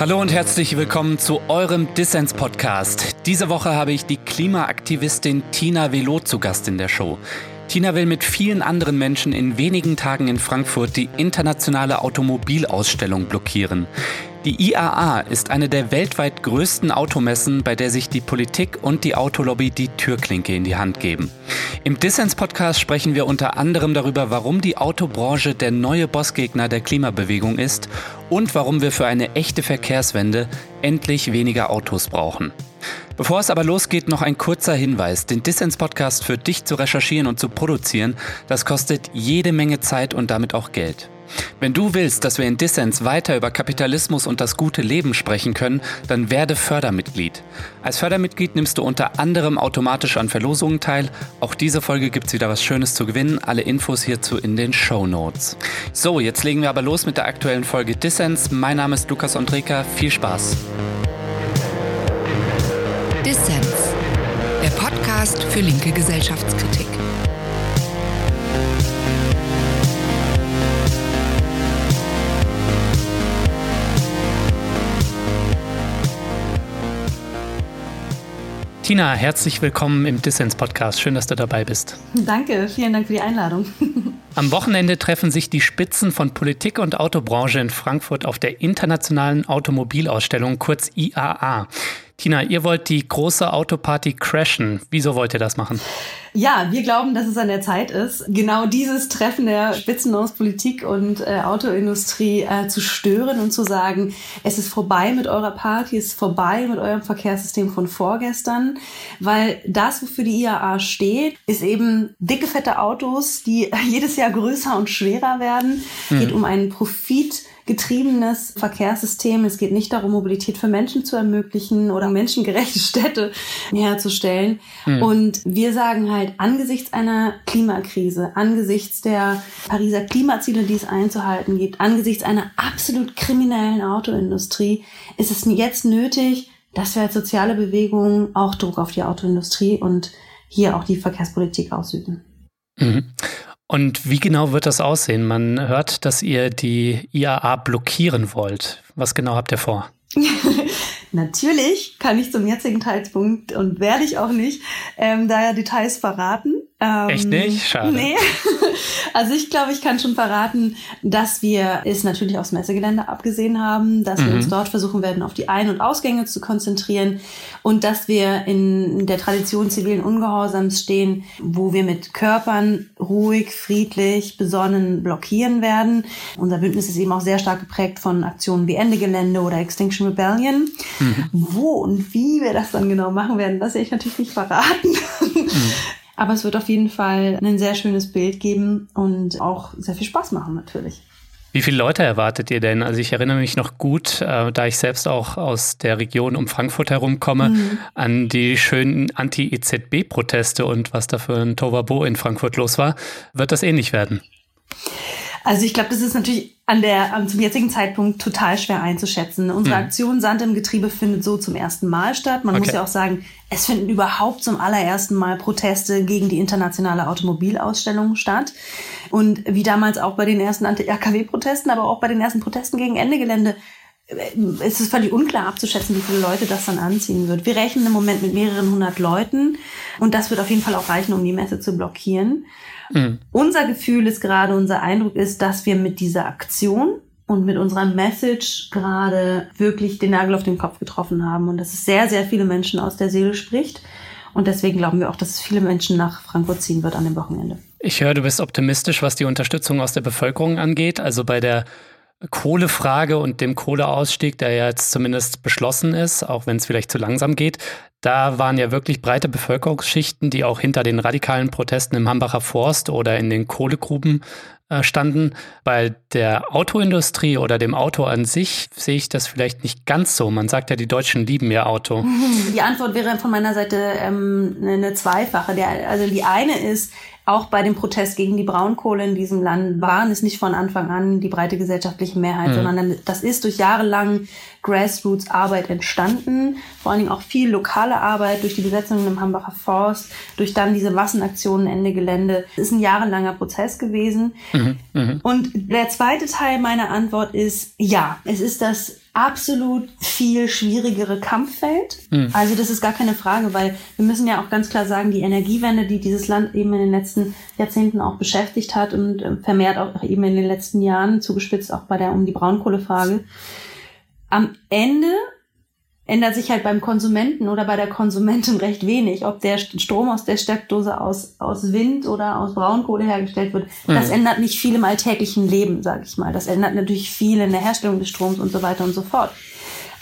Hallo und herzlich willkommen zu eurem Dissens-Podcast. Diese Woche habe ich die Klimaaktivistin Tina Velot zu Gast in der Show. Tina will mit vielen anderen Menschen in wenigen Tagen in Frankfurt die internationale Automobilausstellung blockieren. Die IAA ist eine der weltweit größten Automessen, bei der sich die Politik und die Autolobby die Türklinke in die Hand geben. Im Dissens-Podcast sprechen wir unter anderem darüber, warum die Autobranche der neue Bossgegner der Klimabewegung ist und warum wir für eine echte Verkehrswende endlich weniger Autos brauchen. Bevor es aber losgeht, noch ein kurzer Hinweis. Den Dissens-Podcast für dich zu recherchieren und zu produzieren, das kostet jede Menge Zeit und damit auch Geld. Wenn du willst, dass wir in Dissens weiter über Kapitalismus und das gute Leben sprechen können, dann werde Fördermitglied. Als Fördermitglied nimmst du unter anderem automatisch an Verlosungen teil. Auch diese Folge gibt es wieder was Schönes zu gewinnen. Alle Infos hierzu in den Show Notes. So, jetzt legen wir aber los mit der aktuellen Folge Dissens. Mein Name ist Lukas Andreka. Viel Spaß. Dissens, der Podcast für linke Gesellschaftskritik. Tina, herzlich willkommen im Dissens-Podcast. Schön, dass du dabei bist. Danke, vielen Dank für die Einladung. Am Wochenende treffen sich die Spitzen von Politik und Autobranche in Frankfurt auf der Internationalen Automobilausstellung, kurz IAA. Tina, ihr wollt die große Autoparty crashen. Wieso wollt ihr das machen? Ja, wir glauben, dass es an der Zeit ist, genau dieses Treffen der Spitzen aus Politik und äh, Autoindustrie äh, zu stören und zu sagen, es ist vorbei mit eurer Party, es ist vorbei mit eurem Verkehrssystem von vorgestern, weil das, wofür die IAA steht, ist eben dicke, fette Autos, die jedes Jahr größer und schwerer werden. Mhm. Geht um einen Profit getriebenes Verkehrssystem. Es geht nicht darum, Mobilität für Menschen zu ermöglichen oder menschengerechte Städte herzustellen. Mhm. Und wir sagen halt, angesichts einer Klimakrise, angesichts der Pariser Klimaziele, die es einzuhalten gibt, angesichts einer absolut kriminellen Autoindustrie, ist es jetzt nötig, dass wir als soziale Bewegung auch Druck auf die Autoindustrie und hier auch die Verkehrspolitik ausüben. Mhm. Und wie genau wird das aussehen? Man hört, dass ihr die IAA blockieren wollt. Was genau habt ihr vor? Natürlich kann ich zum jetzigen Zeitpunkt und werde ich auch nicht ähm, da ja Details verraten. Ähm, Echt nicht? Schade. Nee. Also ich glaube, ich kann schon verraten, dass wir es natürlich aufs Messegelände abgesehen haben, dass mhm. wir uns dort versuchen werden, auf die Ein- und Ausgänge zu konzentrieren und dass wir in der Tradition zivilen Ungehorsams stehen, wo wir mit Körpern ruhig, friedlich, besonnen blockieren werden. Unser Bündnis ist eben auch sehr stark geprägt von Aktionen wie Ende Gelände oder Extinction Rebellion. Mhm. Wo und wie wir das dann genau machen werden, das werde ich natürlich nicht verraten. Mhm. Aber es wird auf jeden Fall ein sehr schönes Bild geben und auch sehr viel Spaß machen natürlich. Wie viele Leute erwartet ihr denn? Also ich erinnere mich noch gut, äh, da ich selbst auch aus der Region um Frankfurt herumkomme, mhm. an die schönen Anti-EZB-Proteste und was da für ein Tovabo in Frankfurt los war. Wird das ähnlich werden? Also ich glaube, das ist natürlich an der, zum jetzigen Zeitpunkt total schwer einzuschätzen. Unsere mhm. Aktion Sand im Getriebe findet so zum ersten Mal statt. Man okay. muss ja auch sagen, es finden überhaupt zum allerersten Mal Proteste gegen die internationale Automobilausstellung statt. Und wie damals auch bei den ersten Anti-RKW-Protesten, aber auch bei den ersten Protesten gegen Ende Gelände, äh, es ist völlig unklar abzuschätzen, wie viele Leute das dann anziehen wird. Wir rechnen im Moment mit mehreren hundert Leuten und das wird auf jeden Fall auch reichen, um die Messe zu blockieren. Mhm. Unser Gefühl ist gerade, unser Eindruck ist, dass wir mit dieser Aktion und mit unserer Message gerade wirklich den Nagel auf den Kopf getroffen haben und dass es sehr, sehr viele Menschen aus der Seele spricht. Und deswegen glauben wir auch, dass es viele Menschen nach Frankfurt ziehen wird an dem Wochenende. Ich höre, du bist optimistisch, was die Unterstützung aus der Bevölkerung angeht. Also bei der Kohlefrage und dem Kohleausstieg, der ja jetzt zumindest beschlossen ist, auch wenn es vielleicht zu langsam geht, da waren ja wirklich breite Bevölkerungsschichten, die auch hinter den radikalen Protesten im Hambacher Forst oder in den Kohlegruben standen. Bei der Autoindustrie oder dem Auto an sich sehe ich das vielleicht nicht ganz so. Man sagt ja, die Deutschen lieben ihr Auto. Die Antwort wäre von meiner Seite ähm, eine zweifache. Der, also die eine ist, auch bei dem Protest gegen die Braunkohle in diesem Land waren es nicht von Anfang an die breite gesellschaftliche Mehrheit, mhm. sondern das ist durch jahrelang Grassroots-Arbeit entstanden. Vor allen Dingen auch viel lokale Arbeit durch die Besetzung im Hambacher Forst, durch dann diese Massenaktionen Ende Gelände. Es ist ein jahrelanger Prozess gewesen. Mhm, mh. Und der zweite Teil meiner Antwort ist, ja, es ist das absolut viel schwierigere Kampffeld. Mhm. Also das ist gar keine Frage, weil wir müssen ja auch ganz klar sagen, die Energiewende, die dieses Land eben in den letzten Jahrzehnten auch beschäftigt hat und äh, vermehrt auch eben in den letzten Jahren zugespitzt auch bei der um die Braunkohlefrage. Am Ende ändert sich halt beim Konsumenten oder bei der Konsumentin recht wenig, ob der Strom aus der Steckdose aus, aus Wind oder aus Braunkohle hergestellt wird. Das mhm. ändert nicht viel im alltäglichen Leben, sage ich mal. Das ändert natürlich viel in der Herstellung des Stroms und so weiter und so fort.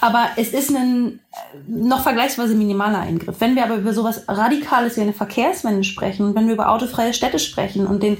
Aber es ist ein äh, noch vergleichsweise minimaler Eingriff. Wenn wir aber über sowas Radikales wie eine Verkehrswende sprechen, wenn wir über autofreie Städte sprechen und den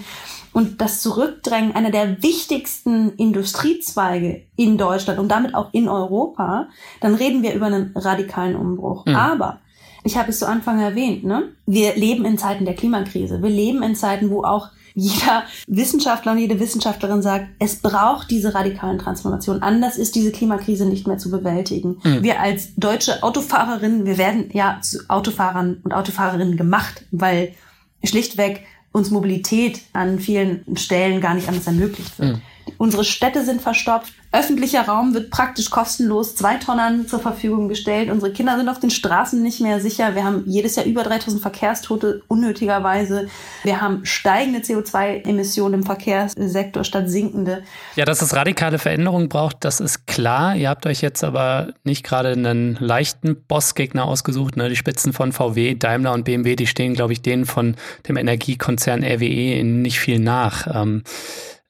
und das Zurückdrängen einer der wichtigsten Industriezweige in Deutschland und damit auch in Europa, dann reden wir über einen radikalen Umbruch. Mhm. Aber ich habe es zu Anfang erwähnt, ne? Wir leben in Zeiten der Klimakrise. Wir leben in Zeiten, wo auch jeder Wissenschaftler und jede Wissenschaftlerin sagt, es braucht diese radikalen Transformationen. Anders ist diese Klimakrise nicht mehr zu bewältigen. Mhm. Wir als deutsche Autofahrerinnen, wir werden ja zu Autofahrern und Autofahrerinnen gemacht, weil schlichtweg uns Mobilität an vielen Stellen gar nicht anders ermöglicht wird. Mhm. Unsere Städte sind verstopft. Öffentlicher Raum wird praktisch kostenlos zwei Tonnen zur Verfügung gestellt. Unsere Kinder sind auf den Straßen nicht mehr sicher. Wir haben jedes Jahr über 3000 Verkehrstote unnötigerweise. Wir haben steigende CO2-Emissionen im Verkehrssektor statt sinkende. Ja, dass es radikale Veränderungen braucht, das ist klar. Ihr habt euch jetzt aber nicht gerade einen leichten Bossgegner ausgesucht. Ne? Die Spitzen von VW, Daimler und BMW, die stehen, glaube ich, denen von dem Energiekonzern RWE nicht viel nach. Ähm,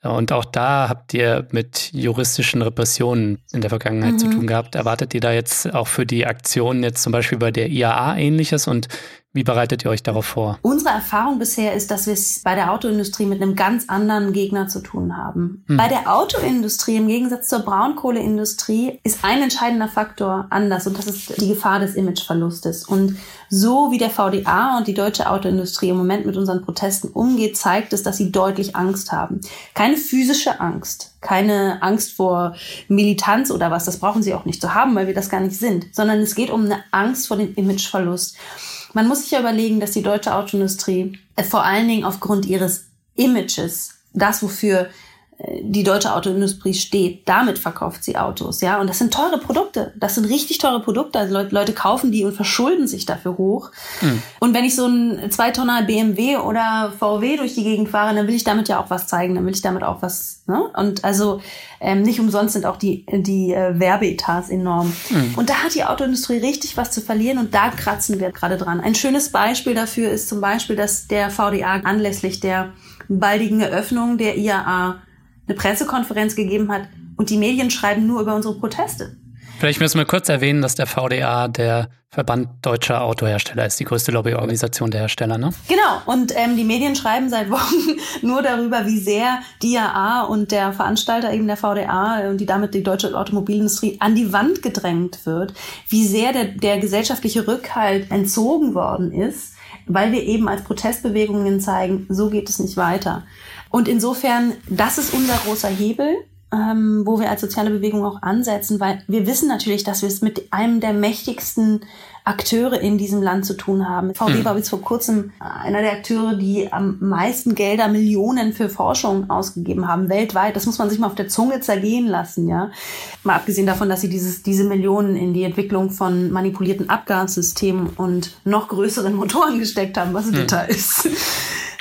und auch da habt ihr mit juristischen Repressionen in der Vergangenheit mhm. zu tun gehabt. Erwartet ihr da jetzt auch für die Aktionen jetzt zum Beispiel bei der IAA ähnliches? Und wie bereitet ihr euch darauf vor? Unsere Erfahrung bisher ist, dass wir es bei der Autoindustrie mit einem ganz anderen Gegner zu tun haben. Hm. Bei der Autoindustrie im Gegensatz zur Braunkohleindustrie ist ein entscheidender Faktor anders und das ist die Gefahr des Imageverlustes. Und so wie der VDA und die deutsche Autoindustrie im Moment mit unseren Protesten umgeht, zeigt es, dass sie deutlich Angst haben. Keine physische Angst, keine Angst vor Militanz oder was, das brauchen sie auch nicht zu haben, weil wir das gar nicht sind, sondern es geht um eine Angst vor dem Imageverlust. Man muss sich ja überlegen, dass die deutsche Autoindustrie äh, vor allen Dingen aufgrund ihres Images, das wofür die deutsche Autoindustrie steht, damit verkauft sie Autos, ja. Und das sind teure Produkte. Das sind richtig teure Produkte. Also Leute, Leute kaufen die und verschulden sich dafür hoch. Mhm. Und wenn ich so ein Zweitonner BMW oder VW durch die Gegend fahre, dann will ich damit ja auch was zeigen. Dann will ich damit auch was, ne? Und also, ähm, nicht umsonst sind auch die, die äh, Werbeetats enorm. Mhm. Und da hat die Autoindustrie richtig was zu verlieren und da kratzen wir gerade dran. Ein schönes Beispiel dafür ist zum Beispiel, dass der VDA anlässlich der baldigen Eröffnung der IAA eine Pressekonferenz gegeben hat und die Medien schreiben nur über unsere Proteste. Vielleicht müssen wir kurz erwähnen, dass der VDA der Verband deutscher Autohersteller ist, die größte Lobbyorganisation der Hersteller, ne? Genau. Und ähm, die Medien schreiben seit Wochen nur darüber, wie sehr die IAA und der Veranstalter eben der VDA und die damit die deutsche Automobilindustrie an die Wand gedrängt wird, wie sehr der, der gesellschaftliche Rückhalt entzogen worden ist, weil wir eben als Protestbewegungen zeigen, so geht es nicht weiter. Und insofern, das ist unser großer Hebel, ähm, wo wir als soziale Bewegung auch ansetzen, weil wir wissen natürlich, dass wir es mit einem der mächtigsten Akteure in diesem Land zu tun haben. VW mhm. war bis vor kurzem einer der Akteure, die am meisten Gelder, Millionen für Forschung ausgegeben haben, weltweit. Das muss man sich mal auf der Zunge zergehen lassen, ja. Mal abgesehen davon, dass sie dieses, diese Millionen in die Entwicklung von manipulierten Abgassystemen und noch größeren Motoren gesteckt haben, was bitter ist.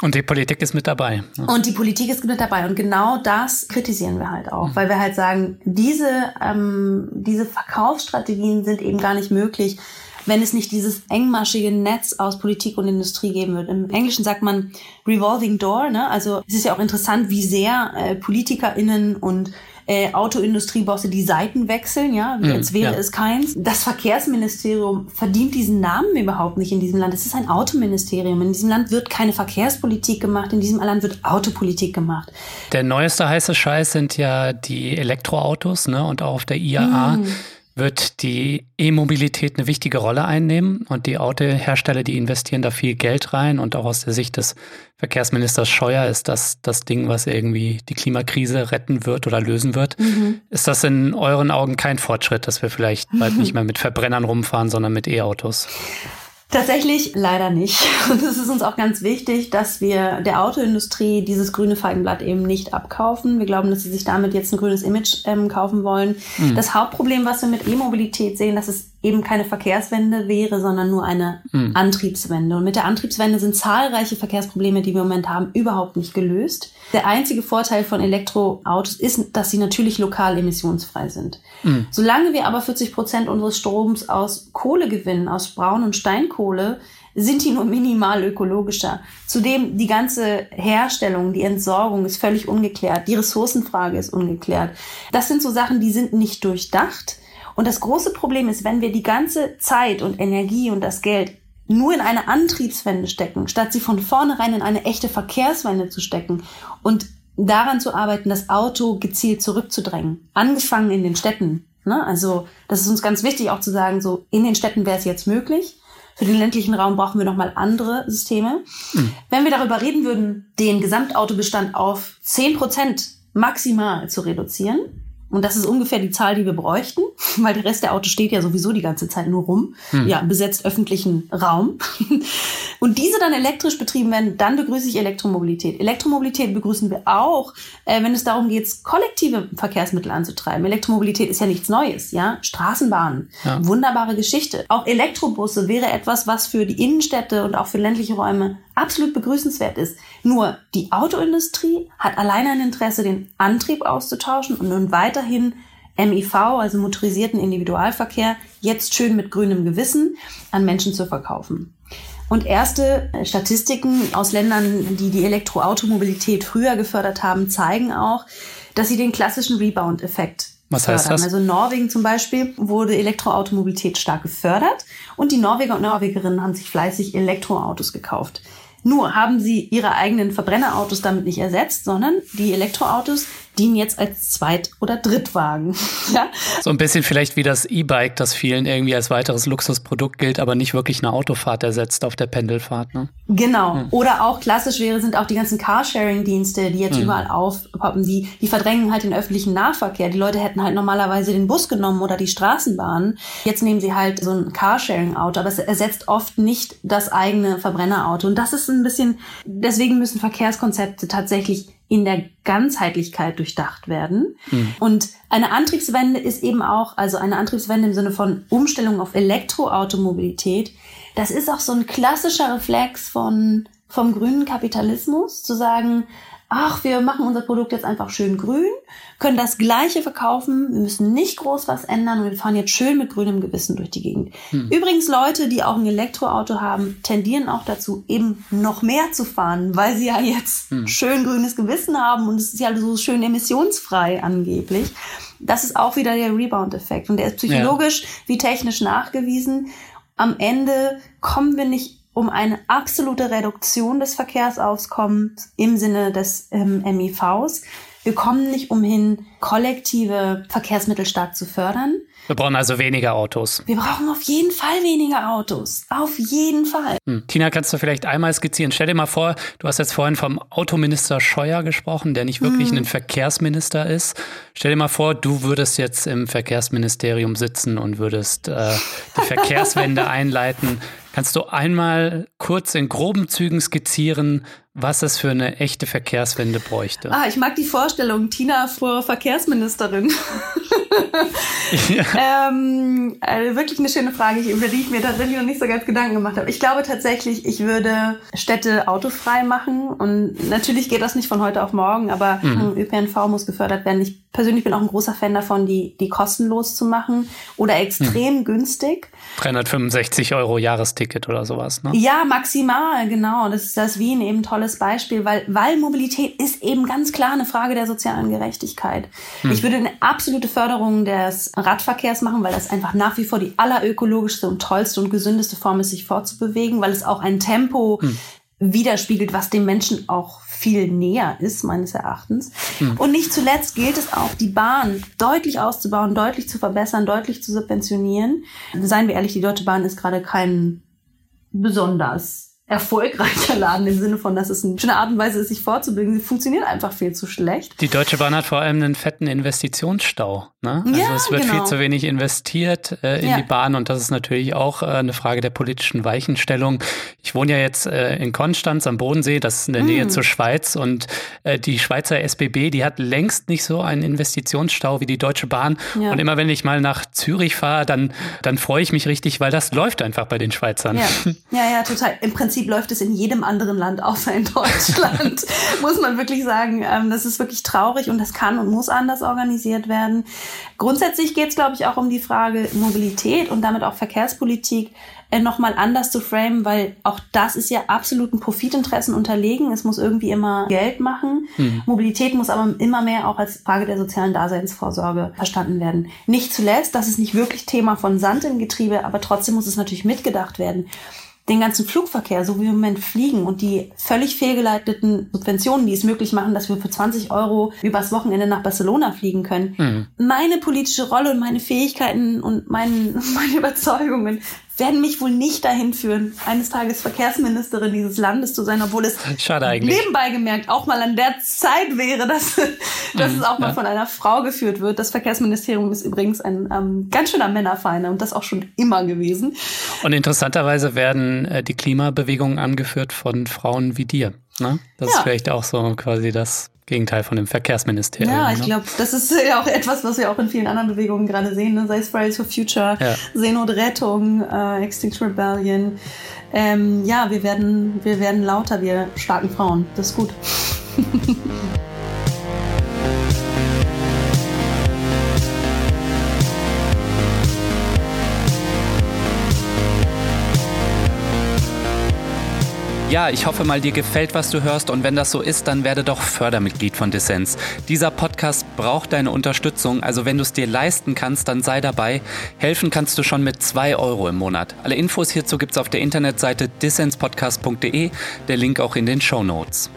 Und die Politik ist mit dabei. Und die Politik ist mit dabei. Und genau das kritisieren wir halt auch, weil wir halt sagen, diese, ähm, diese Verkaufsstrategien sind eben gar nicht möglich, wenn es nicht dieses engmaschige Netz aus Politik und Industrie geben wird. Im Englischen sagt man Revolving Door. Ne? Also es ist ja auch interessant, wie sehr äh, PolitikerInnen und äh, Autoindustriebosse die Seiten wechseln, ja, wie mhm, als wäre ja. es keins. Das Verkehrsministerium verdient diesen Namen überhaupt nicht in diesem Land. Es ist ein Autoministerium. In diesem Land wird keine Verkehrspolitik gemacht, in diesem Land wird Autopolitik gemacht. Der neueste heiße Scheiß sind ja die Elektroautos, ne? Und auch auf der IAA. Mhm Wird die E-Mobilität eine wichtige Rolle einnehmen und die Autohersteller, die investieren da viel Geld rein und auch aus der Sicht des Verkehrsministers Scheuer ist das das Ding, was irgendwie die Klimakrise retten wird oder lösen wird. Mhm. Ist das in euren Augen kein Fortschritt, dass wir vielleicht bald mhm. nicht mehr mit Verbrennern rumfahren, sondern mit E-Autos? Tatsächlich leider nicht. Und es ist uns auch ganz wichtig, dass wir der Autoindustrie dieses grüne Feigenblatt eben nicht abkaufen. Wir glauben, dass sie sich damit jetzt ein grünes Image ähm, kaufen wollen. Mhm. Das Hauptproblem, was wir mit E-Mobilität sehen, dass es eben keine Verkehrswende wäre, sondern nur eine mhm. Antriebswende. Und mit der Antriebswende sind zahlreiche Verkehrsprobleme, die wir im Moment haben, überhaupt nicht gelöst. Der einzige Vorteil von Elektroautos ist, dass sie natürlich lokal emissionsfrei sind. Mhm. Solange wir aber 40 Prozent unseres Stroms aus Kohle gewinnen, aus Braun- und Steinkohle, sind die nur minimal ökologischer. Zudem die ganze Herstellung, die Entsorgung ist völlig ungeklärt. Die Ressourcenfrage ist ungeklärt. Das sind so Sachen, die sind nicht durchdacht. Und das große Problem ist, wenn wir die ganze Zeit und Energie und das Geld nur in eine Antriebswende stecken, statt sie von vornherein in eine echte Verkehrswende zu stecken und daran zu arbeiten, das Auto gezielt zurückzudrängen. Angefangen in den Städten. Ne? Also das ist uns ganz wichtig auch zu sagen, so in den Städten wäre es jetzt möglich. Für den ländlichen Raum brauchen wir nochmal andere Systeme. Mhm. Wenn wir darüber reden würden, den Gesamtautobestand auf zehn Prozent maximal zu reduzieren, und das ist ungefähr die Zahl, die wir bräuchten, weil der Rest der Autos steht ja sowieso die ganze Zeit nur rum, hm. ja, besetzt öffentlichen Raum. Und diese dann elektrisch betrieben werden, dann begrüße ich Elektromobilität. Elektromobilität begrüßen wir auch, äh, wenn es darum geht, kollektive Verkehrsmittel anzutreiben. Elektromobilität ist ja nichts Neues, ja. Straßenbahnen, ja. wunderbare Geschichte. Auch Elektrobusse wäre etwas, was für die Innenstädte und auch für ländliche Räume absolut begrüßenswert ist. Nur die Autoindustrie hat alleine ein Interesse, den Antrieb auszutauschen und nun weiterhin MIV, also motorisierten Individualverkehr, jetzt schön mit grünem Gewissen an Menschen zu verkaufen. Und erste Statistiken aus Ländern, die die Elektroautomobilität früher gefördert haben, zeigen auch, dass sie den klassischen Rebound-Effekt was heißt das? Also in Norwegen zum Beispiel wurde Elektroautomobilität stark gefördert und die Norweger und Norwegerinnen haben sich fleißig Elektroautos gekauft. Nur haben sie ihre eigenen Verbrennerautos damit nicht ersetzt, sondern die Elektroautos dienen jetzt als Zweit- oder Drittwagen. ja? So ein bisschen vielleicht wie das E-Bike, das vielen irgendwie als weiteres Luxusprodukt gilt, aber nicht wirklich eine Autofahrt ersetzt auf der Pendelfahrt. Ne? Genau. Hm. Oder auch klassisch wäre, sind auch die ganzen Carsharing-Dienste, die jetzt hm. überall aufpoppen, die, die verdrängen halt den öffentlichen Nahverkehr. Die Leute hätten halt normalerweise den Bus genommen oder die Straßenbahn. Jetzt nehmen sie halt so ein Carsharing-Auto, aber es ersetzt oft nicht das eigene Verbrennerauto. Und das ist ein bisschen, deswegen müssen Verkehrskonzepte tatsächlich in der Ganzheitlichkeit durchdacht werden. Mhm. Und eine Antriebswende ist eben auch, also eine Antriebswende im Sinne von Umstellung auf Elektroautomobilität, das ist auch so ein klassischer Reflex von, vom grünen Kapitalismus, zu sagen, ach, wir machen unser Produkt jetzt einfach schön grün, können das Gleiche verkaufen, wir müssen nicht groß was ändern und wir fahren jetzt schön mit grünem Gewissen durch die Gegend. Hm. Übrigens, Leute, die auch ein Elektroauto haben, tendieren auch dazu, eben noch mehr zu fahren, weil sie ja jetzt hm. schön grünes Gewissen haben und es ist ja so schön emissionsfrei angeblich. Das ist auch wieder der Rebound-Effekt und der ist psychologisch ja. wie technisch nachgewiesen. Am Ende kommen wir nicht um eine absolute Reduktion des Verkehrsaufkommens im Sinne des ähm, MIVs. Wir kommen nicht umhin, kollektive Verkehrsmittel stark zu fördern. Wir brauchen also weniger Autos. Wir brauchen auf jeden Fall weniger Autos. Auf jeden Fall. Hm. Tina, kannst du vielleicht einmal skizzieren? Stell dir mal vor, du hast jetzt vorhin vom Autominister Scheuer gesprochen, der nicht wirklich hm. ein Verkehrsminister ist. Stell dir mal vor, du würdest jetzt im Verkehrsministerium sitzen und würdest äh, die Verkehrswende einleiten. Kannst du einmal kurz in groben Zügen skizzieren, was es für eine echte Verkehrswende bräuchte? Ah, ich mag die Vorstellung, Tina vor Verkehrsministerin. ja. ähm, also wirklich eine schöne Frage, über die ich mir tatsächlich noch nicht so ganz Gedanken gemacht habe. Ich glaube tatsächlich, ich würde Städte autofrei machen und natürlich geht das nicht von heute auf morgen, aber mhm. ÖPNV muss gefördert werden. Ich persönlich bin auch ein großer Fan davon, die, die kostenlos zu machen oder extrem mhm. günstig. 365 Euro Jahresticket oder sowas, ne? Ja, maximal, genau. Das ist das Wien eben tolles Beispiel, weil, weil Mobilität ist eben ganz klar eine Frage der sozialen Gerechtigkeit. Hm. Ich würde eine absolute Förderung des Radverkehrs machen, weil das einfach nach wie vor die allerökologischste und tollste und gesündeste Form ist, sich fortzubewegen, weil es auch ein Tempo hm. widerspiegelt, was dem Menschen auch viel näher ist, meines Erachtens. Hm. Und nicht zuletzt gilt es auch, die Bahn deutlich auszubauen, deutlich zu verbessern, deutlich zu subventionieren. Seien wir ehrlich, die Deutsche Bahn ist gerade kein besonders erfolgreicher Laden im Sinne von, dass es eine schöne Art und Weise ist, sich vorzubringen. Sie funktioniert einfach viel zu schlecht. Die Deutsche Bahn hat vor allem einen fetten Investitionsstau. Ne? Also ja, es wird genau. viel zu wenig investiert äh, in ja. die Bahn und das ist natürlich auch äh, eine Frage der politischen Weichenstellung. Ich wohne ja jetzt äh, in Konstanz am Bodensee, das ist in der Nähe mm. zur Schweiz und äh, die Schweizer SBB, die hat längst nicht so einen Investitionsstau wie die Deutsche Bahn. Ja. Und immer wenn ich mal nach Zürich fahre, dann, dann freue ich mich richtig, weil das läuft einfach bei den Schweizern. Ja, ja, ja total. Im Prinzip Prinzip läuft es in jedem anderen Land außer in Deutschland, muss man wirklich sagen. Ähm, das ist wirklich traurig und das kann und muss anders organisiert werden. Grundsätzlich geht es, glaube ich, auch um die Frage Mobilität und damit auch Verkehrspolitik äh, nochmal anders zu framen, weil auch das ist ja absoluten Profitinteressen unterlegen. Es muss irgendwie immer Geld machen. Mhm. Mobilität muss aber immer mehr auch als Frage der sozialen Daseinsvorsorge verstanden werden. Nicht zuletzt, das ist nicht wirklich Thema von Sand im Getriebe, aber trotzdem muss es natürlich mitgedacht werden den ganzen Flugverkehr, so wie wir im Moment fliegen und die völlig fehlgeleiteten Subventionen, die es möglich machen, dass wir für 20 Euro übers Wochenende nach Barcelona fliegen können. Mhm. Meine politische Rolle und meine Fähigkeiten und mein, meine Überzeugungen werden mich wohl nicht dahin führen, eines Tages Verkehrsministerin dieses Landes zu sein, obwohl es nebenbei gemerkt auch mal an der Zeit wäre, dass, dass mhm, es auch mal ja. von einer Frau geführt wird. Das Verkehrsministerium ist übrigens ein ähm, ganz schöner Männerfeiner und das auch schon immer gewesen. Und interessanterweise werden äh, die Klimabewegungen angeführt von Frauen wie dir. Ne? Das ja. ist vielleicht auch so quasi das Gegenteil von dem Verkehrsministerium. Ja, ich ne? glaube, das ist ja auch etwas, was wir auch in vielen anderen Bewegungen gerade sehen, ne? sei es Fridays for Future, ja. Seenotrettung, äh, Extinction Rebellion. Ähm, ja, wir werden, wir werden lauter, wir starken Frauen. Das ist gut. Ja, ich hoffe mal, dir gefällt, was du hörst und wenn das so ist, dann werde doch Fördermitglied von Dissens. Dieser Podcast braucht deine Unterstützung, also wenn du es dir leisten kannst, dann sei dabei. Helfen kannst du schon mit zwei Euro im Monat. Alle Infos hierzu gibt's auf der Internetseite dissenspodcast.de, der Link auch in den Show Notes.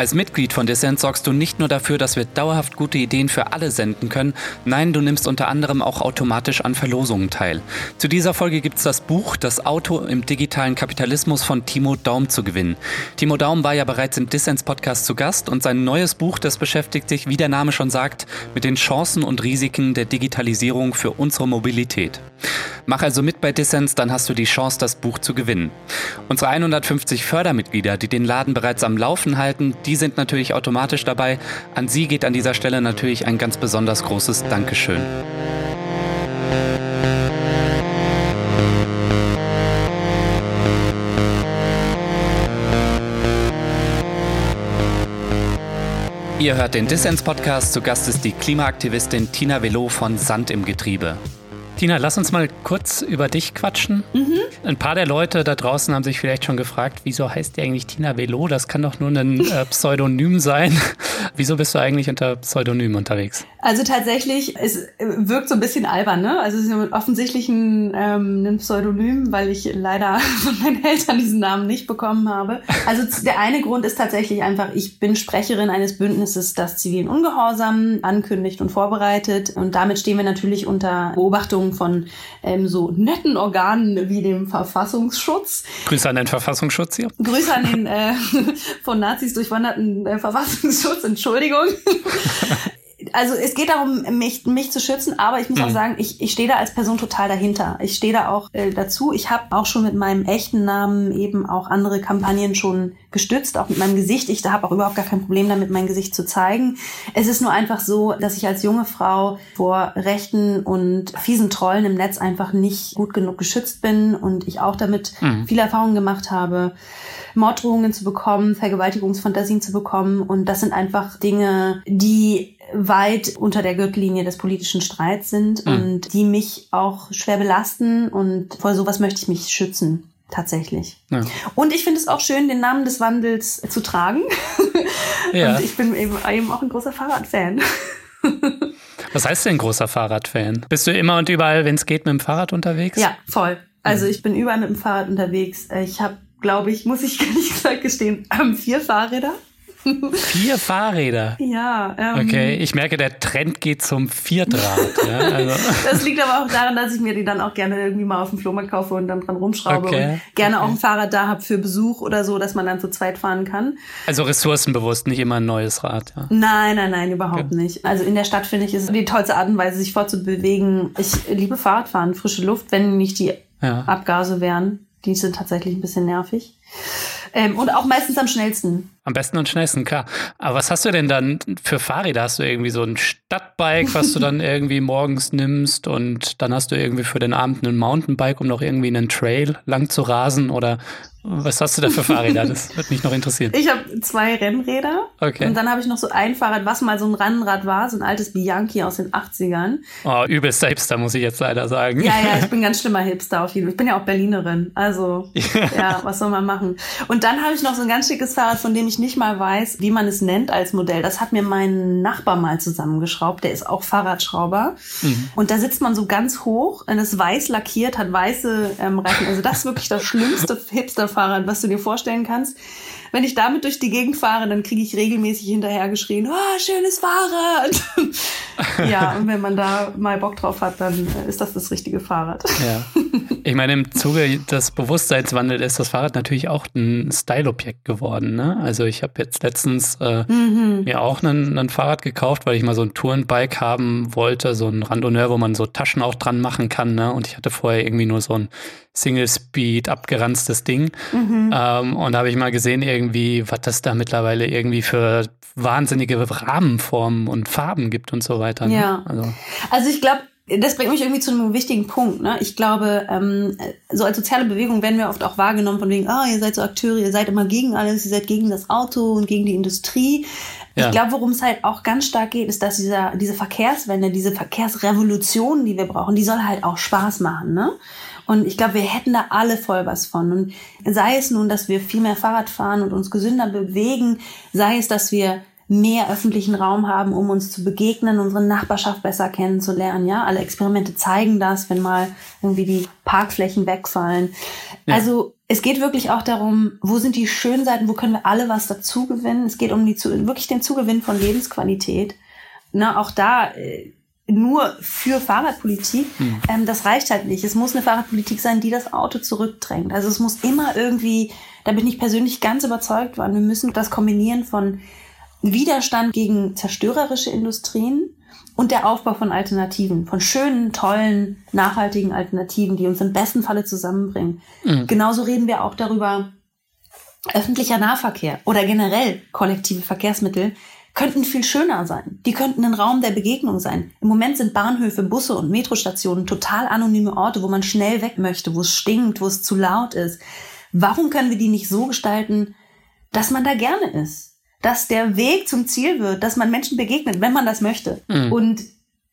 Als Mitglied von Dissent sorgst du nicht nur dafür, dass wir dauerhaft gute Ideen für alle senden können, nein, du nimmst unter anderem auch automatisch an Verlosungen teil. Zu dieser Folge gibt es das Buch Das Auto im digitalen Kapitalismus von Timo Daum zu gewinnen. Timo Daum war ja bereits im Dissens Podcast zu Gast und sein neues Buch, das beschäftigt sich, wie der Name schon sagt, mit den Chancen und Risiken der Digitalisierung für unsere Mobilität. Mach also mit bei Dissens, dann hast du die Chance, das Buch zu gewinnen. Unsere 150 Fördermitglieder, die den Laden bereits am Laufen halten, die sind natürlich automatisch dabei. An sie geht an dieser Stelle natürlich ein ganz besonders großes Dankeschön. Ihr hört den Dissens-Podcast. Zu Gast ist die Klimaaktivistin Tina Velo von Sand im Getriebe. Tina, lass uns mal kurz über dich quatschen. Mhm. Ein paar der Leute da draußen haben sich vielleicht schon gefragt, wieso heißt die eigentlich Tina Velo? Das kann doch nur ein äh, Pseudonym sein. wieso bist du eigentlich unter Pseudonym unterwegs? Also tatsächlich, es wirkt so ein bisschen albern, ne? Also es ist offensichtlich ein, ähm, ein Pseudonym, weil ich leider von meinen Eltern diesen Namen nicht bekommen habe. Also der eine Grund ist tatsächlich einfach, ich bin Sprecherin eines Bündnisses, das zivilen Ungehorsam ankündigt und vorbereitet. Und damit stehen wir natürlich unter Beobachtung von ähm, so netten Organen wie dem Verfassungsschutz. Grüße an den Verfassungsschutz hier. Grüße an den äh, von Nazis durchwanderten äh, Verfassungsschutz, Entschuldigung. also es geht darum, mich, mich zu schützen, aber ich muss mhm. auch sagen, ich, ich stehe da als Person total dahinter. Ich stehe da auch äh, dazu. Ich habe auch schon mit meinem echten Namen eben auch andere Kampagnen schon gestützt, auch mit meinem Gesicht. Ich habe auch überhaupt gar kein Problem damit, mein Gesicht zu zeigen. Es ist nur einfach so, dass ich als junge Frau vor rechten und fiesen Trollen im Netz einfach nicht gut genug geschützt bin und ich auch damit mhm. viel Erfahrung gemacht habe. Morddrohungen zu bekommen, Vergewaltigungsfantasien zu bekommen. Und das sind einfach Dinge, die weit unter der Gürtellinie des politischen Streits sind mhm. und die mich auch schwer belasten. Und vor sowas möchte ich mich schützen tatsächlich. Ja. Und ich finde es auch schön, den Namen des Wandels zu tragen. Ja. Und ich bin eben, eben auch ein großer Fahrradfan. Was heißt denn großer Fahrradfan? Bist du immer und überall, wenn es geht, mit dem Fahrrad unterwegs? Ja, voll. Also ich bin überall mit dem Fahrrad unterwegs. Ich habe, glaube ich, muss ich ehrlich gesagt gestehen, vier Fahrräder. Vier Fahrräder. Ja. Ähm, okay, ich merke, der Trend geht zum Viertrad. ja, also. Das liegt aber auch daran, dass ich mir die dann auch gerne irgendwie mal auf dem Flohmarkt kaufe und dann dran rumschraube okay. und gerne okay. auch ein Fahrrad da habe für Besuch oder so, dass man dann zu zweit fahren kann. Also ressourcenbewusst, nicht immer ein neues Rad. Ja. Nein, nein, nein, überhaupt okay. nicht. Also in der Stadt finde ich es die tollste Art und Weise, sich fortzubewegen. Ich liebe Fahrradfahren, frische Luft, wenn nicht die ja. Abgase wären. Die sind tatsächlich ein bisschen nervig. Ähm, und auch meistens am schnellsten. Am besten und schnellsten, klar. Aber was hast du denn dann für Fahrräder? Hast du irgendwie so ein Stadtbike, was du dann irgendwie morgens nimmst und dann hast du irgendwie für den Abend ein Mountainbike, um noch irgendwie einen Trail lang zu rasen? Oder was hast du da für Fahrräder? Das wird mich noch interessieren. Ich habe zwei Rennräder. Okay. Und dann habe ich noch so ein Fahrrad, was mal so ein Rennrad war, so ein altes Bianchi aus den 80ern. Oh, übelster Hipster, muss ich jetzt leider sagen. Ja, ja, ich bin ganz schlimmer Hipster auf jeden Fall. Ich bin ja auch Berlinerin. Also, ja, ja was soll man machen? Und dann habe ich noch so ein ganz schickes Fahrrad, von dem ich nicht mal weiß, wie man es nennt als Modell. Das hat mir mein Nachbar mal zusammengeschraubt. Der ist auch Fahrradschrauber. Mhm. Und da sitzt man so ganz hoch und ist weiß lackiert, hat weiße ähm, Reifen. Also das ist wirklich das schlimmste Hipster Fahrrad, was du dir vorstellen kannst. Wenn ich damit durch die Gegend fahre, dann kriege ich regelmäßig hinterhergeschrien, oh, schönes Fahrrad. ja, und wenn man da mal Bock drauf hat, dann ist das das richtige Fahrrad. ja. Ich meine, im Zuge des Bewusstseinswandels ist das Fahrrad natürlich auch ein Styleobjekt geworden. Ne? Also ich habe jetzt letztens äh, mhm. mir auch ein Fahrrad gekauft, weil ich mal so ein Tourenbike haben wollte, so ein Randonneur, wo man so Taschen auch dran machen kann. Ne? Und ich hatte vorher irgendwie nur so ein Single-Speed abgeranztes Ding. Mhm. Ähm, und da habe ich mal gesehen, irgendwie, was das da mittlerweile irgendwie für wahnsinnige Rahmenformen und Farben gibt und so weiter. Ne? Ja. Also, also ich glaube, das bringt mich irgendwie zu einem wichtigen Punkt. Ne? Ich glaube, ähm, so als soziale Bewegung werden wir oft auch wahrgenommen von wegen, ah, oh, ihr seid so Akteure, ihr seid immer gegen alles, ihr seid gegen das Auto und gegen die Industrie. Ja. Ich glaube, worum es halt auch ganz stark geht, ist, dass dieser, diese Verkehrswende, diese Verkehrsrevolution, die wir brauchen, die soll halt auch Spaß machen. Ne? Und ich glaube, wir hätten da alle voll was von. Und sei es nun, dass wir viel mehr Fahrrad fahren und uns gesünder bewegen, sei es, dass wir mehr öffentlichen Raum haben, um uns zu begegnen, unsere Nachbarschaft besser kennenzulernen. Ja, alle Experimente zeigen das, wenn mal irgendwie die Parkflächen wegfallen. Ja. Also es geht wirklich auch darum, wo sind die schönen Seiten, wo können wir alle was dazu gewinnen. Es geht um die wirklich den Zugewinn von Lebensqualität. Na, auch da äh, nur für Fahrradpolitik, mhm. ähm, das reicht halt nicht. Es muss eine Fahrradpolitik sein, die das Auto zurückdrängt. Also es muss immer irgendwie, da bin ich persönlich ganz überzeugt worden, wir müssen das kombinieren von Widerstand gegen zerstörerische Industrien und der Aufbau von Alternativen, von schönen, tollen, nachhaltigen Alternativen, die uns im besten Falle zusammenbringen. Mhm. Genauso reden wir auch darüber, öffentlicher Nahverkehr oder generell kollektive Verkehrsmittel könnten viel schöner sein. Die könnten ein Raum der Begegnung sein. Im Moment sind Bahnhöfe, Busse und Metrostationen total anonyme Orte, wo man schnell weg möchte, wo es stinkt, wo es zu laut ist. Warum können wir die nicht so gestalten, dass man da gerne ist? Dass der Weg zum Ziel wird, dass man Menschen begegnet, wenn man das möchte. Mhm. Und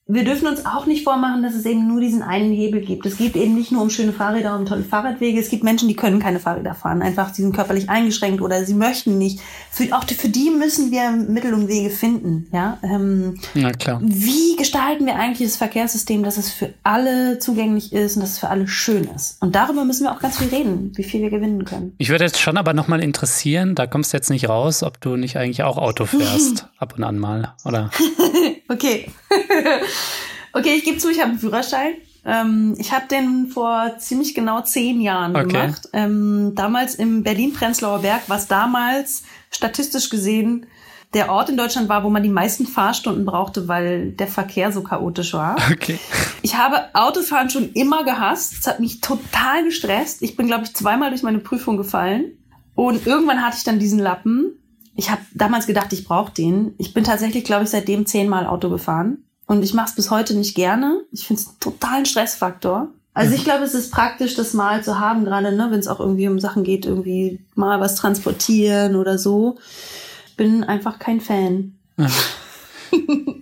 wir dürfen uns auch nicht vormachen, dass es eben nur diesen einen Hebel gibt. Es geht eben nicht nur um schöne Fahrräder und tolle Fahrradwege. Es gibt Menschen, die können keine Fahrräder fahren. Einfach, sie sind körperlich eingeschränkt oder sie möchten nicht. Für, auch für die müssen wir Mittel und Wege finden. Ja, ähm, Na klar. Wie gestalten wir eigentlich das Verkehrssystem, dass es für alle zugänglich ist und dass es für alle schön ist? Und darüber müssen wir auch ganz viel reden, wie viel wir gewinnen können. Ich würde jetzt schon aber nochmal interessieren, da kommst du jetzt nicht raus, ob du nicht eigentlich auch Auto fährst, ab und an mal, oder? okay. okay, ich gebe zu, ich habe einen Führerschein. Ähm, ich habe den vor ziemlich genau zehn Jahren okay. gemacht. Ähm, damals im Berlin-Prenzlauer Berg, was damals statistisch gesehen der Ort in Deutschland war, wo man die meisten Fahrstunden brauchte, weil der Verkehr so chaotisch war. Okay. Ich habe Autofahren schon immer gehasst. Es hat mich total gestresst. Ich bin, glaube ich, zweimal durch meine Prüfung gefallen. Und irgendwann hatte ich dann diesen Lappen. Ich habe damals gedacht, ich brauche den. Ich bin tatsächlich, glaube ich, seitdem zehnmal Auto gefahren. Und ich mache es bis heute nicht gerne. Ich finde es einen totalen Stressfaktor. Also ich glaube, es ist praktisch, das mal zu haben, gerade ne, wenn es auch irgendwie um Sachen geht, irgendwie mal was transportieren oder so. Ich bin einfach kein Fan.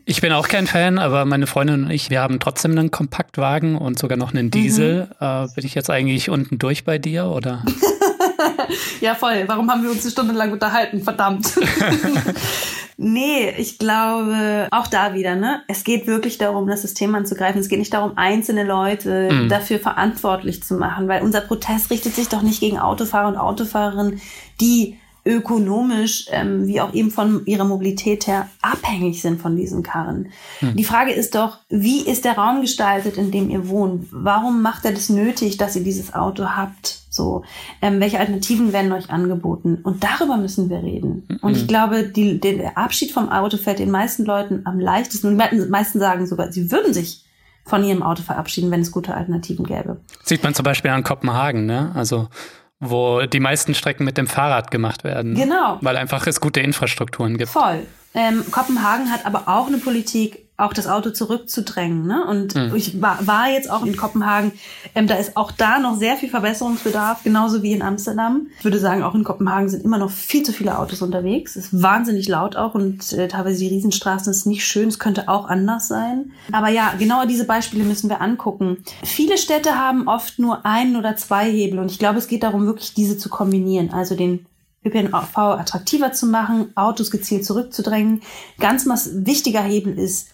Ich bin auch kein Fan, aber meine Freundin und ich, wir haben trotzdem einen Kompaktwagen und sogar noch einen Diesel. Mhm. Äh, bin ich jetzt eigentlich unten durch bei dir oder? ja, voll. Warum haben wir uns eine Stunde lang unterhalten? Verdammt. nee, ich glaube, auch da wieder, ne? Es geht wirklich darum, das System anzugreifen. Es geht nicht darum, einzelne Leute mhm. dafür verantwortlich zu machen, weil unser Protest richtet sich doch nicht gegen Autofahrer und Autofahrerinnen, die ökonomisch ähm, wie auch eben von ihrer Mobilität her abhängig sind von diesen Karren. Hm. Die Frage ist doch, wie ist der Raum gestaltet, in dem ihr wohnt? Warum macht er das nötig, dass ihr dieses Auto habt? So, ähm, welche Alternativen werden euch angeboten? Und darüber müssen wir reden. Mhm. Und ich glaube, die, der Abschied vom Auto fällt den meisten Leuten am leichtesten. Und die meisten sagen sogar, sie würden sich von ihrem Auto verabschieden, wenn es gute Alternativen gäbe. Sieht man zum Beispiel an Kopenhagen, ne? Also wo die meisten Strecken mit dem Fahrrad gemacht werden. Genau. Weil einfach es gute Infrastrukturen gibt. Voll. Ähm, Kopenhagen hat aber auch eine Politik, auch das Auto zurückzudrängen. Ne? Und mhm. ich war, war jetzt auch in Kopenhagen. Ähm, da ist auch da noch sehr viel Verbesserungsbedarf, genauso wie in Amsterdam. Ich würde sagen, auch in Kopenhagen sind immer noch viel zu viele Autos unterwegs. Es ist wahnsinnig laut auch und äh, teilweise die Riesenstraßen ist nicht schön. Es könnte auch anders sein. Aber ja, genau diese Beispiele müssen wir angucken. Viele Städte haben oft nur einen oder zwei Hebel und ich glaube, es geht darum, wirklich diese zu kombinieren. Also den ÖPNV attraktiver zu machen, Autos gezielt zurückzudrängen. Ganz wichtiger Hebel ist,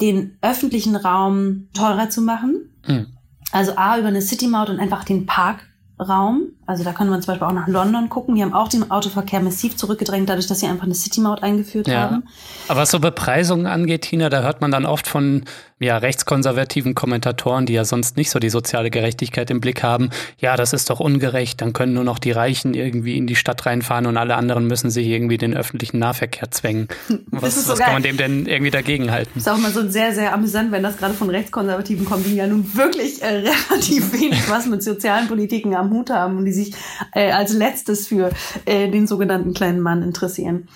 den öffentlichen Raum teurer zu machen. Mhm. Also A, über eine City-Maut und einfach den Parkraum. Also da können wir zum Beispiel auch nach London gucken. Die haben auch den Autoverkehr massiv zurückgedrängt, dadurch, dass sie einfach eine City-Maut eingeführt ja. haben. Aber was so Bepreisungen angeht, Tina, da hört man dann oft von ja, rechtskonservativen Kommentatoren, die ja sonst nicht so die soziale Gerechtigkeit im Blick haben, ja, das ist doch ungerecht, dann können nur noch die Reichen irgendwie in die Stadt reinfahren und alle anderen müssen sich irgendwie den öffentlichen Nahverkehr zwängen. Was, so was kann man dem denn irgendwie dagegen halten? Ist auch mal so sehr, sehr amüsant, wenn das gerade von Rechtskonservativen kommt, die ja nun wirklich äh, relativ wenig was mit sozialen Politiken am Hut haben und die sich äh, als letztes für äh, den sogenannten kleinen Mann interessieren.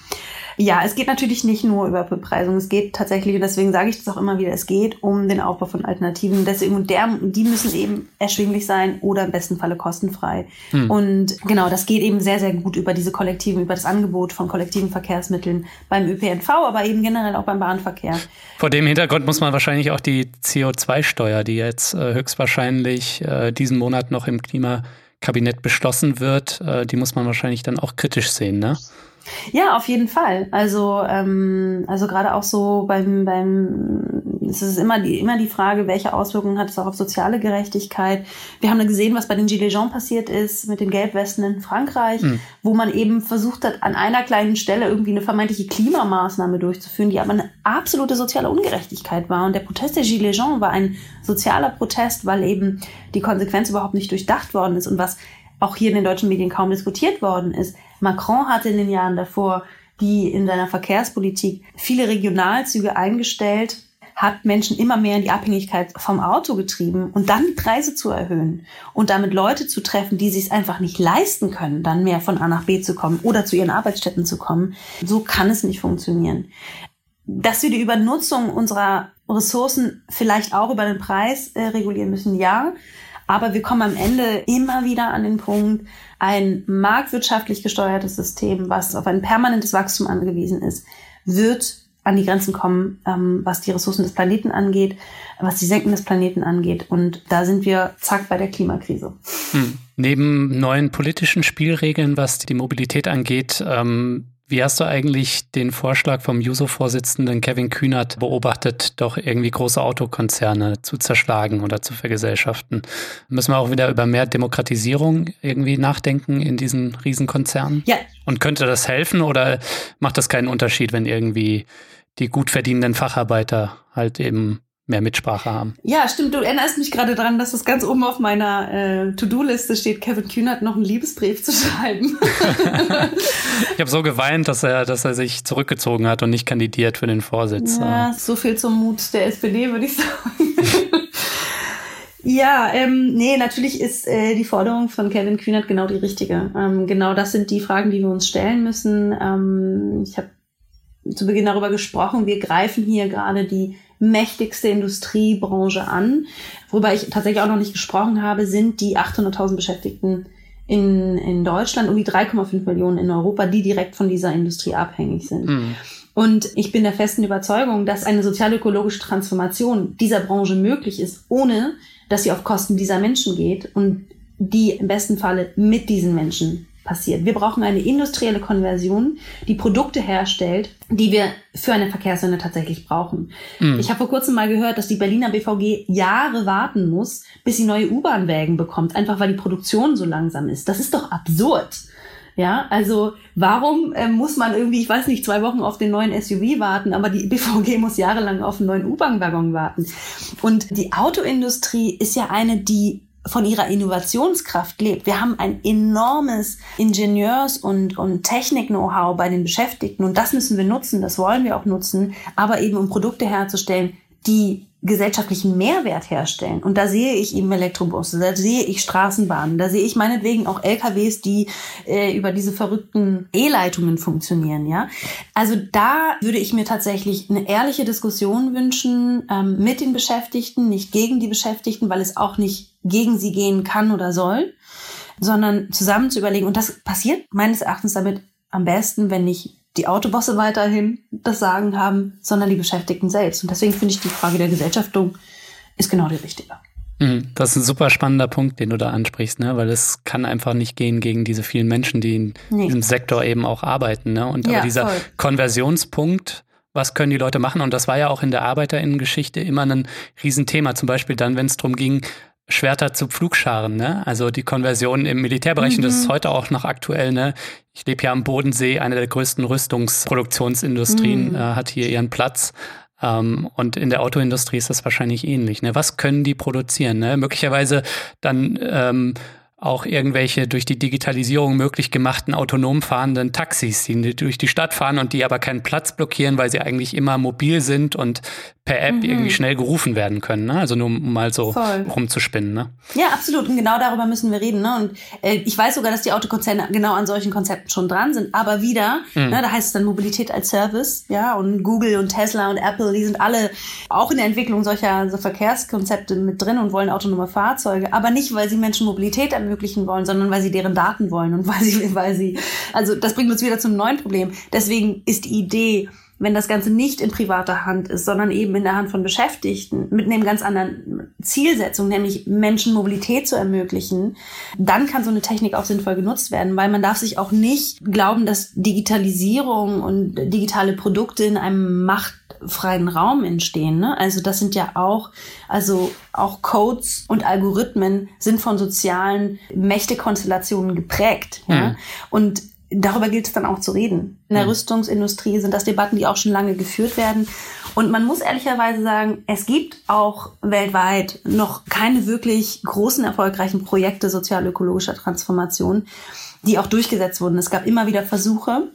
Ja, es geht natürlich nicht nur über Bepreisung. Es geht tatsächlich, und deswegen sage ich das auch immer wieder, es geht um den Aufbau von Alternativen. Deswegen, und der, die müssen eben erschwinglich sein oder im besten Falle kostenfrei. Hm. Und genau, das geht eben sehr, sehr gut über diese kollektiven, über das Angebot von kollektiven Verkehrsmitteln beim ÖPNV, aber eben generell auch beim Bahnverkehr. Vor dem Hintergrund muss man wahrscheinlich auch die CO2-Steuer, die jetzt äh, höchstwahrscheinlich äh, diesen Monat noch im Klimakabinett beschlossen wird, äh, die muss man wahrscheinlich dann auch kritisch sehen, ne? Ja, auf jeden Fall. Also, ähm, also gerade auch so beim, beim, es ist immer die, immer die Frage, welche Auswirkungen hat es auch auf soziale Gerechtigkeit. Wir haben gesehen, was bei den Gilets Jaunes passiert ist mit den Gelbwesten in Frankreich, mhm. wo man eben versucht hat, an einer kleinen Stelle irgendwie eine vermeintliche Klimamaßnahme durchzuführen, die aber eine absolute soziale Ungerechtigkeit war. Und der Protest der Gilets Jaunes war ein sozialer Protest, weil eben die Konsequenz überhaupt nicht durchdacht worden ist und was auch hier in den deutschen Medien kaum diskutiert worden ist. Macron hatte in den Jahren davor die in seiner Verkehrspolitik viele Regionalzüge eingestellt, hat Menschen immer mehr in die Abhängigkeit vom Auto getrieben und dann die Preise zu erhöhen und damit Leute zu treffen, die sich es einfach nicht leisten können, dann mehr von A nach B zu kommen oder zu ihren Arbeitsstätten zu kommen. So kann es nicht funktionieren. Dass wir die Übernutzung unserer Ressourcen vielleicht auch über den Preis äh, regulieren müssen, ja. Aber wir kommen am Ende immer wieder an den Punkt, ein marktwirtschaftlich gesteuertes System, was auf ein permanentes Wachstum angewiesen ist, wird an die Grenzen kommen, ähm, was die Ressourcen des Planeten angeht, was die Senken des Planeten angeht. Und da sind wir zack bei der Klimakrise. Hm. Neben neuen politischen Spielregeln, was die Mobilität angeht, ähm, wie hast du eigentlich den Vorschlag vom Juso-Vorsitzenden Kevin Kühnert beobachtet, doch irgendwie große Autokonzerne zu zerschlagen oder zu vergesellschaften? Müssen wir auch wieder über mehr Demokratisierung irgendwie nachdenken in diesen Riesenkonzernen? Ja. Und könnte das helfen oder macht das keinen Unterschied, wenn irgendwie die gut verdienenden Facharbeiter halt eben mehr Mitsprache haben. Ja, stimmt. Du erinnerst mich gerade daran, dass das ganz oben auf meiner äh, To-Do-Liste steht, Kevin Kühnert noch einen Liebesbrief zu schreiben. ich habe so geweint, dass er, dass er sich zurückgezogen hat und nicht kandidiert für den Vorsitz. Ja, so viel zum Mut der SPD, würde ich sagen. Ja, ähm, nee, natürlich ist äh, die Forderung von Kevin Kühnert genau die richtige. Ähm, genau das sind die Fragen, die wir uns stellen müssen. Ähm, ich habe zu Beginn darüber gesprochen, wir greifen hier gerade die mächtigste Industriebranche an. Worüber ich tatsächlich auch noch nicht gesprochen habe, sind die 800.000 Beschäftigten in, in Deutschland und die 3,5 Millionen in Europa, die direkt von dieser Industrie abhängig sind. Mhm. Und ich bin der festen Überzeugung, dass eine sozial-ökologische Transformation dieser Branche möglich ist, ohne dass sie auf Kosten dieser Menschen geht und die im besten Falle mit diesen Menschen passiert. Wir brauchen eine industrielle Konversion, die Produkte herstellt, die wir für eine Verkehrswende tatsächlich brauchen. Mhm. Ich habe vor kurzem mal gehört, dass die Berliner BVG Jahre warten muss, bis sie neue U-Bahn-Wägen bekommt, einfach weil die Produktion so langsam ist. Das ist doch absurd. Ja, also warum äh, muss man irgendwie, ich weiß nicht, zwei Wochen auf den neuen SUV warten, aber die BVG muss jahrelang auf einen neuen U-Bahn-Waggon warten. Und die Autoindustrie ist ja eine, die von ihrer Innovationskraft lebt. Wir haben ein enormes Ingenieurs- und, und Technik-Know-how bei den Beschäftigten und das müssen wir nutzen, das wollen wir auch nutzen, aber eben um Produkte herzustellen, die gesellschaftlichen Mehrwert herstellen. Und da sehe ich eben Elektrobusse, da sehe ich Straßenbahnen, da sehe ich meinetwegen auch LKWs, die äh, über diese verrückten E-Leitungen funktionieren. Ja, also da würde ich mir tatsächlich eine ehrliche Diskussion wünschen ähm, mit den Beschäftigten, nicht gegen die Beschäftigten, weil es auch nicht gegen sie gehen kann oder soll, sondern zusammen zu überlegen. Und das passiert meines Erachtens damit am besten, wenn nicht die Autobosse weiterhin das Sagen haben, sondern die Beschäftigten selbst. Und deswegen finde ich die Frage der Gesellschaftung ist genau die richtige. Mhm. Das ist ein super spannender Punkt, den du da ansprichst, ne? weil es kann einfach nicht gehen gegen diese vielen Menschen, die in nee. diesem Sektor eben auch arbeiten. Ne? Und ja, aber dieser voll. Konversionspunkt, was können die Leute machen? Und das war ja auch in der Arbeiterinnengeschichte immer ein Riesenthema. Zum Beispiel dann, wenn es darum ging, Schwerter zu Pflugscharen, ne? Also die Konversion im Militärbereich, mhm. und das ist mhm. heute auch noch aktuell, ne? Ich lebe ja am Bodensee, eine der größten Rüstungsproduktionsindustrien mhm. äh, hat hier ihren Platz. Ähm, und in der Autoindustrie ist das wahrscheinlich ähnlich. Ne? Was können die produzieren? Ne? Möglicherweise dann ähm, auch irgendwelche durch die Digitalisierung möglich gemachten autonom fahrenden Taxis, die durch die Stadt fahren und die aber keinen Platz blockieren, weil sie eigentlich immer mobil sind und per App mhm. irgendwie schnell gerufen werden können. Ne? Also nur um mal so Voll. rumzuspinnen. Ne? Ja, absolut. Und genau darüber müssen wir reden. Ne? Und äh, ich weiß sogar, dass die Autokonzerne genau an solchen Konzepten schon dran sind. Aber wieder, mhm. ne, da heißt es dann Mobilität als Service. Ja, und Google und Tesla und Apple, die sind alle auch in der Entwicklung solcher so Verkehrskonzepte mit drin und wollen autonome Fahrzeuge. Aber nicht, weil sie Menschen Mobilität ermöglichen wollen, sondern weil sie deren Daten wollen und weil sie, weil sie, also das bringt uns wieder zum neuen Problem. Deswegen ist die Idee, wenn das Ganze nicht in privater Hand ist, sondern eben in der Hand von Beschäftigten mit einem ganz anderen Zielsetzung, nämlich Menschen Mobilität zu ermöglichen, dann kann so eine Technik auch sinnvoll genutzt werden, weil man darf sich auch nicht glauben, dass Digitalisierung und digitale Produkte in einem machtfreien Raum entstehen. Ne? Also das sind ja auch, also auch Codes und Algorithmen sind von sozialen Mächtekonstellationen geprägt. Ja? Mhm. Und darüber gilt es dann auch zu reden. In der mhm. Rüstungsindustrie sind das Debatten, die auch schon lange geführt werden. Und man muss ehrlicherweise sagen, es gibt auch weltweit noch keine wirklich großen, erfolgreichen Projekte sozial-ökologischer Transformation, die auch durchgesetzt wurden. Es gab immer wieder Versuche,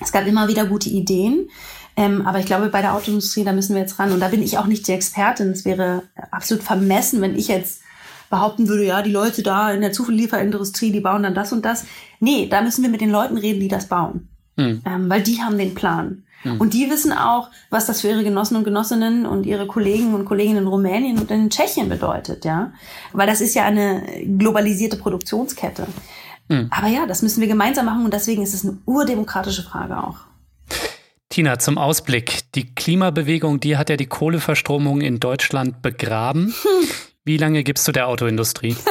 es gab immer wieder gute Ideen. Ähm, aber ich glaube, bei der Autoindustrie, da müssen wir jetzt ran. Und da bin ich auch nicht die Expertin. Es wäre absolut vermessen, wenn ich jetzt behaupten würde, ja, die Leute da in der Zulieferindustrie, die bauen dann das und das. Nee, da müssen wir mit den Leuten reden, die das bauen. Mhm. Ähm, weil die haben den Plan. Mhm. Und die wissen auch, was das für ihre Genossen und Genossinnen und ihre Kollegen und Kolleginnen in Rumänien und in Tschechien bedeutet, ja. Weil das ist ja eine globalisierte Produktionskette. Mhm. Aber ja, das müssen wir gemeinsam machen und deswegen ist es eine urdemokratische Frage auch. Tina, zum Ausblick. Die Klimabewegung, die hat ja die Kohleverstromung in Deutschland begraben. Wie lange gibst du der Autoindustrie?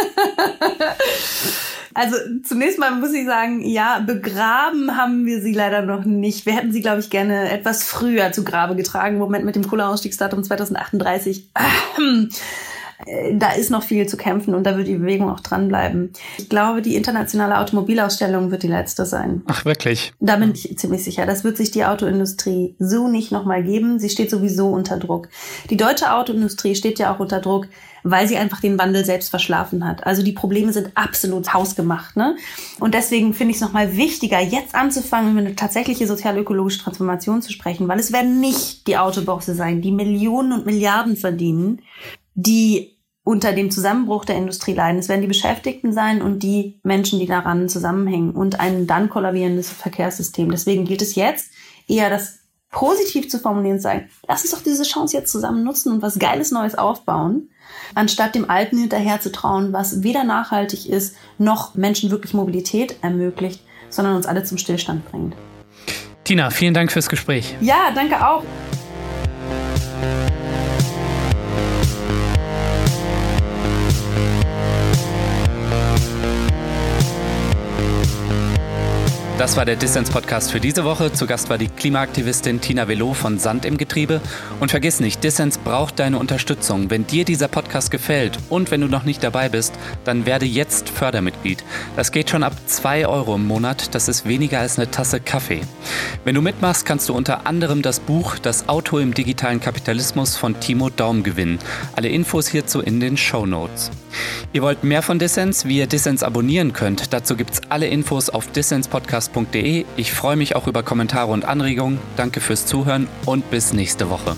Also zunächst mal muss ich sagen, ja, begraben haben wir sie leider noch nicht. Wir hätten sie, glaube ich, gerne etwas früher zu Grabe getragen. Im Moment mit dem Kohleausstiegsdatum 2038. Äh, da ist noch viel zu kämpfen und da wird die Bewegung auch dranbleiben. Ich glaube, die internationale Automobilausstellung wird die letzte sein. Ach, wirklich? Da bin ich ziemlich sicher. Das wird sich die Autoindustrie so nicht nochmal geben. Sie steht sowieso unter Druck. Die deutsche Autoindustrie steht ja auch unter Druck, weil sie einfach den Wandel selbst verschlafen hat. Also die Probleme sind absolut hausgemacht. Ne? Und deswegen finde ich es nochmal wichtiger, jetzt anzufangen, über eine tatsächliche sozial-ökologische Transformation zu sprechen, weil es werden nicht die Autobosse sein, die Millionen und Milliarden verdienen, die unter dem Zusammenbruch der Industrie leiden. Es werden die Beschäftigten sein und die Menschen, die daran zusammenhängen und ein dann kollabierendes Verkehrssystem. Deswegen gilt es jetzt eher das positiv zu formulieren und sagen, lass uns doch diese Chance jetzt zusammen nutzen und was Geiles Neues aufbauen, anstatt dem Alten hinterher zu trauen, was weder nachhaltig ist, noch Menschen wirklich Mobilität ermöglicht, sondern uns alle zum Stillstand bringt. Tina, vielen Dank fürs Gespräch. Ja, danke auch. Das war der Dissens-Podcast für diese Woche. Zu Gast war die Klimaaktivistin Tina Velo von Sand im Getriebe. Und vergiss nicht, Dissens braucht deine Unterstützung. Wenn dir dieser Podcast gefällt und wenn du noch nicht dabei bist, dann werde jetzt Fördermitglied. Das geht schon ab 2 Euro im Monat. Das ist weniger als eine Tasse Kaffee. Wenn du mitmachst, kannst du unter anderem das Buch Das Auto im digitalen Kapitalismus von Timo Daum gewinnen. Alle Infos hierzu in den Show Notes. Ihr wollt mehr von Dissens, wie ihr Dissens abonnieren könnt. Dazu gibt es alle Infos auf dissenspodcast.de. Ich freue mich auch über Kommentare und Anregungen. Danke fürs Zuhören und bis nächste Woche.